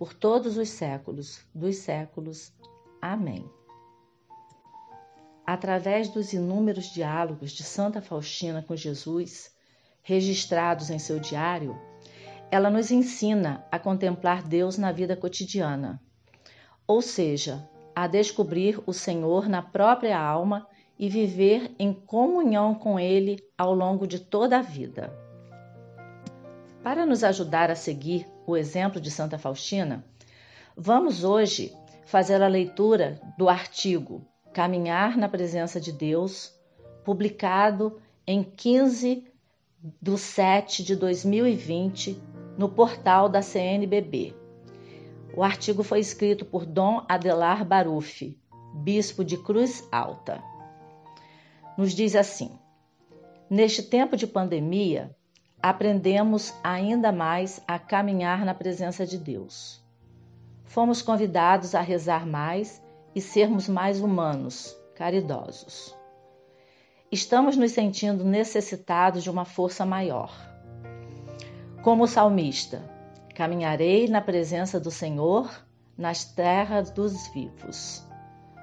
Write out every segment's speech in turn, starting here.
por todos os séculos dos séculos. Amém. Através dos inúmeros diálogos de Santa Faustina com Jesus, registrados em seu diário, ela nos ensina a contemplar Deus na vida cotidiana, ou seja, a descobrir o Senhor na própria alma e viver em comunhão com Ele ao longo de toda a vida. Para nos ajudar a seguir o exemplo de Santa Faustina, vamos hoje fazer a leitura do artigo Caminhar na Presença de Deus, publicado em 15 de 7 de 2020 no portal da CNBB. O artigo foi escrito por Dom Adelar Baruf, bispo de Cruz Alta. Nos diz assim: Neste tempo de pandemia, aprendemos ainda mais a caminhar na presença de Deus. Fomos convidados a rezar mais e sermos mais humanos, caridosos. Estamos nos sentindo necessitados de uma força maior. Como o salmista, caminharei na presença do Senhor nas terras dos vivos.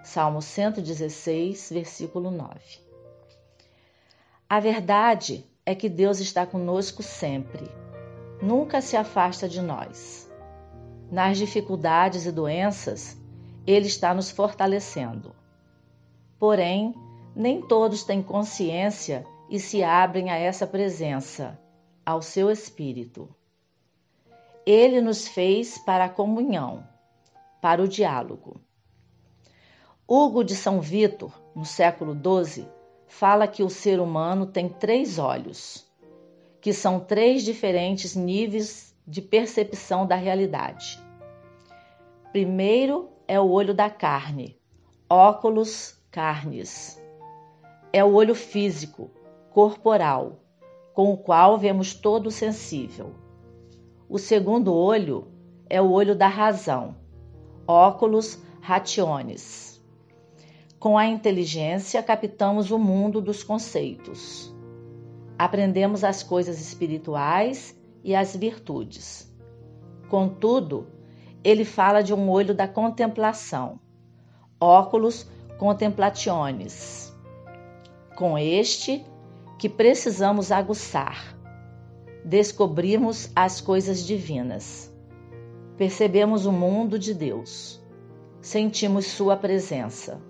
Salmo 116, versículo 9. A verdade é que Deus está conosco sempre, nunca se afasta de nós. Nas dificuldades e doenças, Ele está nos fortalecendo. Porém, nem todos têm consciência e se abrem a essa presença, ao seu Espírito. Ele nos fez para a comunhão, para o diálogo. Hugo de São Vitor, no século XII, fala que o ser humano tem três olhos, que são três diferentes níveis de percepção da realidade. Primeiro é o olho da carne, óculos carnes. É o olho físico, corporal, com o qual vemos todo sensível. O segundo olho é o olho da razão, óculos rationes com a inteligência, captamos o mundo dos conceitos. Aprendemos as coisas espirituais e as virtudes. Contudo, ele fala de um olho da contemplação, óculos contemplationes. Com este, que precisamos aguçar, descobrimos as coisas divinas. Percebemos o mundo de Deus. Sentimos Sua presença.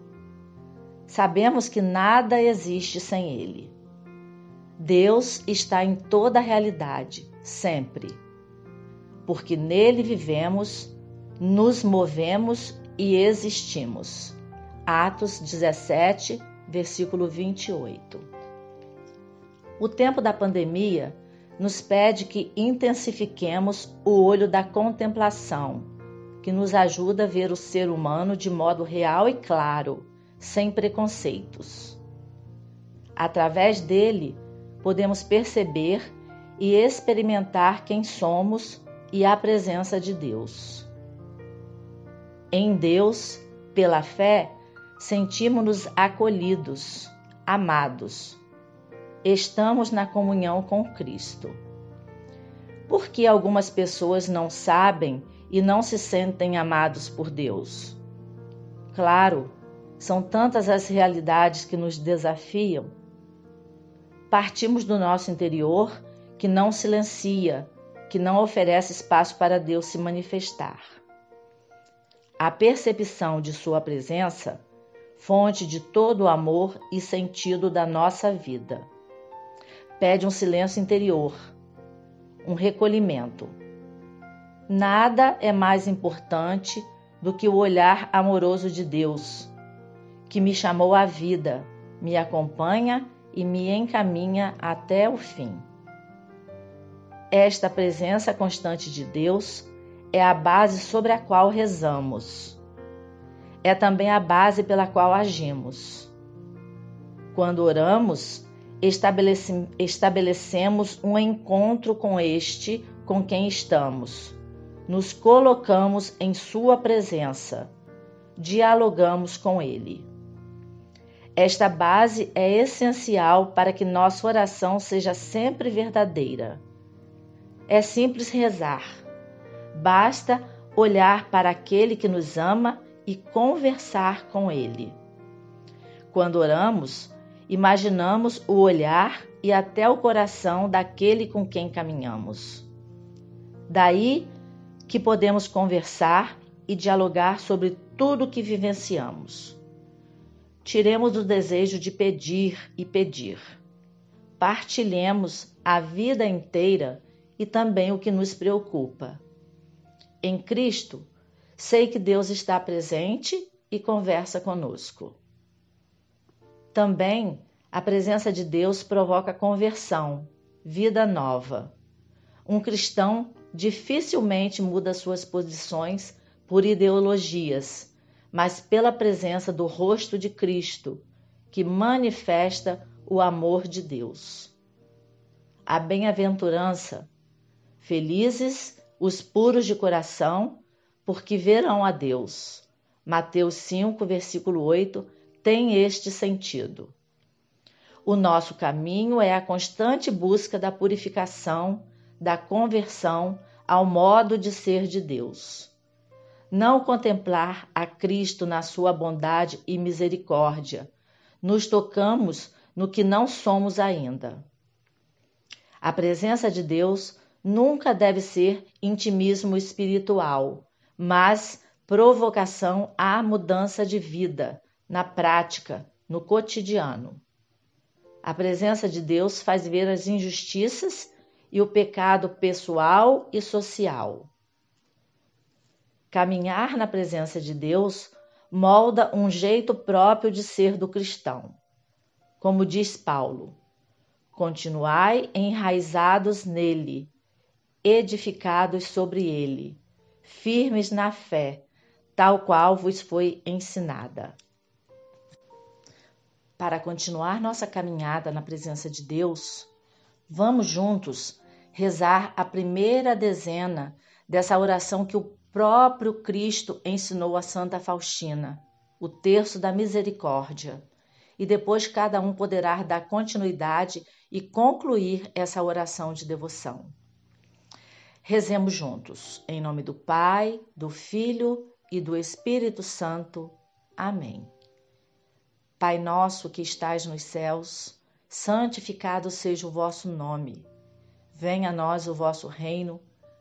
Sabemos que nada existe sem Ele. Deus está em toda a realidade, sempre. Porque nele vivemos, nos movemos e existimos. Atos 17, versículo 28. O tempo da pandemia nos pede que intensifiquemos o olho da contemplação, que nos ajuda a ver o ser humano de modo real e claro sem preconceitos. Através dele, podemos perceber e experimentar quem somos e a presença de Deus. Em Deus, pela fé, sentimos-nos acolhidos, amados. Estamos na comunhão com Cristo. Por que algumas pessoas não sabem e não se sentem amados por Deus? Claro, são tantas as realidades que nos desafiam. Partimos do nosso interior que não silencia, que não oferece espaço para Deus se manifestar. A percepção de Sua presença fonte de todo o amor e sentido da nossa vida. Pede um silêncio interior, um recolhimento. Nada é mais importante do que o olhar amoroso de Deus, que me chamou à vida, me acompanha e me encaminha até o fim. Esta presença constante de Deus é a base sobre a qual rezamos. É também a base pela qual agimos. Quando oramos, estabelece, estabelecemos um encontro com este com quem estamos. Nos colocamos em Sua presença. Dialogamos com Ele. Esta base é essencial para que nossa oração seja sempre verdadeira. É simples rezar. Basta olhar para aquele que nos ama e conversar com ele. Quando oramos, imaginamos o olhar e até o coração daquele com quem caminhamos. Daí que podemos conversar e dialogar sobre tudo o que vivenciamos. Tiremos o desejo de pedir e pedir. Partilhemos a vida inteira e também o que nos preocupa. Em Cristo, sei que Deus está presente e conversa conosco. Também a presença de Deus provoca conversão, vida nova. Um cristão dificilmente muda suas posições por ideologias mas pela presença do rosto de Cristo, que manifesta o amor de Deus. A bem-aventurança, felizes os puros de coração, porque verão a Deus. Mateus 5, versículo 8, tem este sentido. O nosso caminho é a constante busca da purificação, da conversão ao modo de ser de Deus não contemplar a Cristo na sua bondade e misericórdia. Nos tocamos no que não somos ainda. A presença de Deus nunca deve ser intimismo espiritual, mas provocação à mudança de vida, na prática, no cotidiano. A presença de Deus faz ver as injustiças e o pecado pessoal e social. Caminhar na presença de Deus molda um jeito próprio de ser do cristão. Como diz Paulo, continuai enraizados nele, edificados sobre ele, firmes na fé, tal qual vos foi ensinada. Para continuar nossa caminhada na presença de Deus, vamos juntos rezar a primeira dezena dessa oração que o próprio Cristo ensinou a Santa Faustina, o terço da misericórdia, e depois cada um poderá dar continuidade e concluir essa oração de devoção. Rezemos juntos, em nome do Pai, do Filho e do Espírito Santo. Amém. Pai nosso que estais nos céus, santificado seja o vosso nome. Venha a nós o vosso reino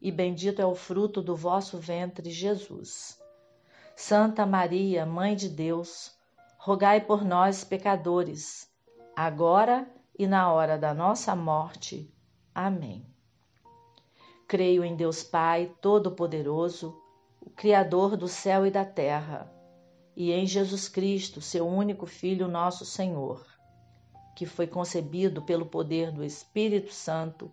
e bendito é o fruto do vosso ventre, Jesus. Santa Maria, Mãe de Deus, rogai por nós, pecadores, agora e na hora da nossa morte. Amém. Creio em Deus Pai Todo-Poderoso, o Criador do céu e da terra, e em Jesus Cristo, seu único Filho, nosso Senhor, que foi concebido pelo poder do Espírito Santo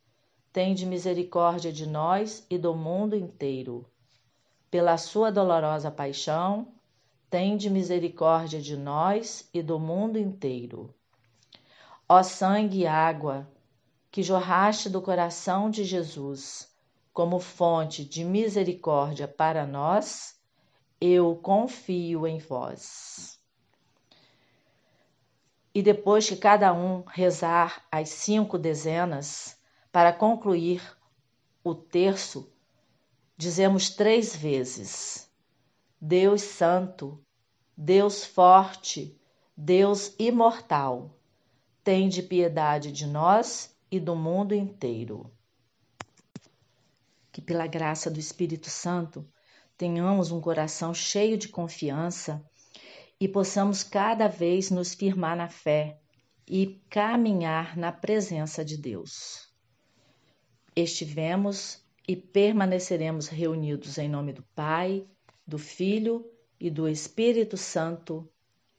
tende misericórdia de nós e do mundo inteiro. Pela sua dolorosa paixão, tende misericórdia de nós e do mundo inteiro. Ó sangue e água, que jorraste do coração de Jesus, como fonte de misericórdia para nós, eu confio em vós. E depois que cada um rezar as cinco dezenas, para concluir o terço, dizemos três vezes: Deus Santo, Deus Forte, Deus Imortal, tende piedade de nós e do mundo inteiro. Que pela graça do Espírito Santo tenhamos um coração cheio de confiança e possamos cada vez nos firmar na fé e caminhar na presença de Deus. Estivemos e permaneceremos reunidos em nome do Pai, do Filho e do Espírito Santo.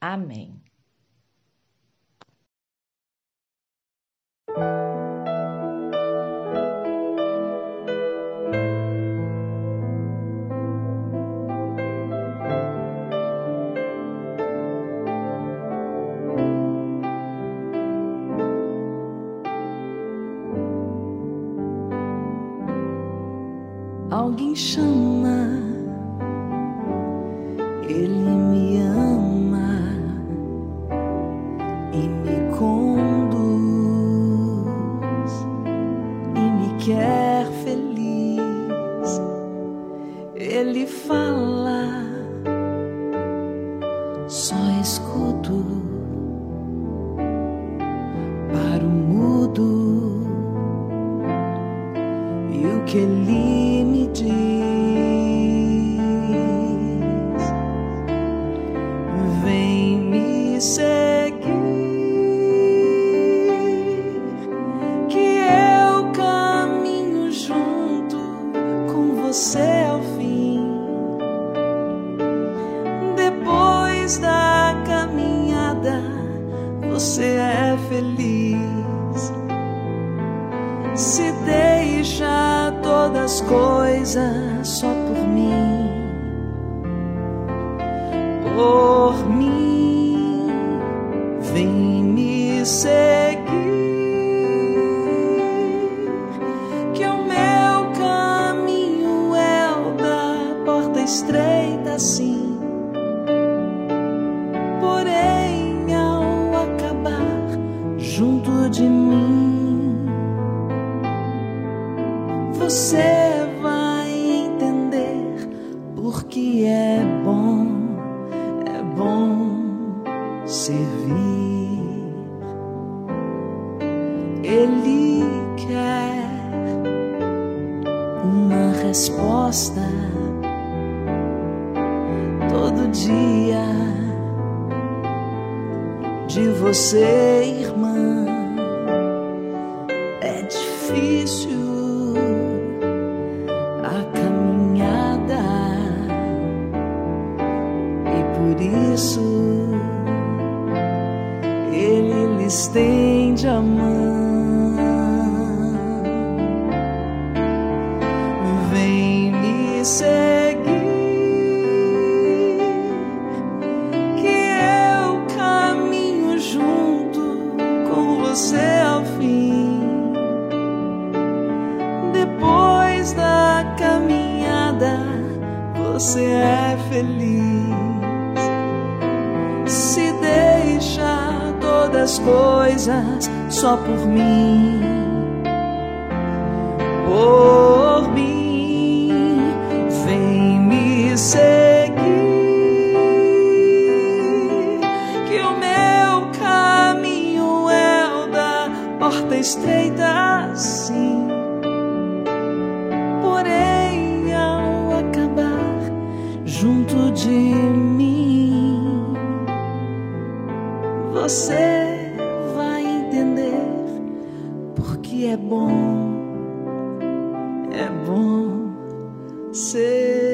Amém. Alguém chama, Ele seguir, que o meu caminho é o da porta estreita, sim. Porém, ao acabar junto de mim, você que é bom, é bom servir. Ele quer uma resposta todo dia de você, irmã. É difícil a caminhada e por isso ele estende a mão. Seguir, que eu caminho junto com você ao fim. Depois da caminhada, você é feliz. Se deixa todas as coisas só por mim. Por estreita assim. Porém, ao acabar junto de mim, você vai entender porque é bom, é bom ser.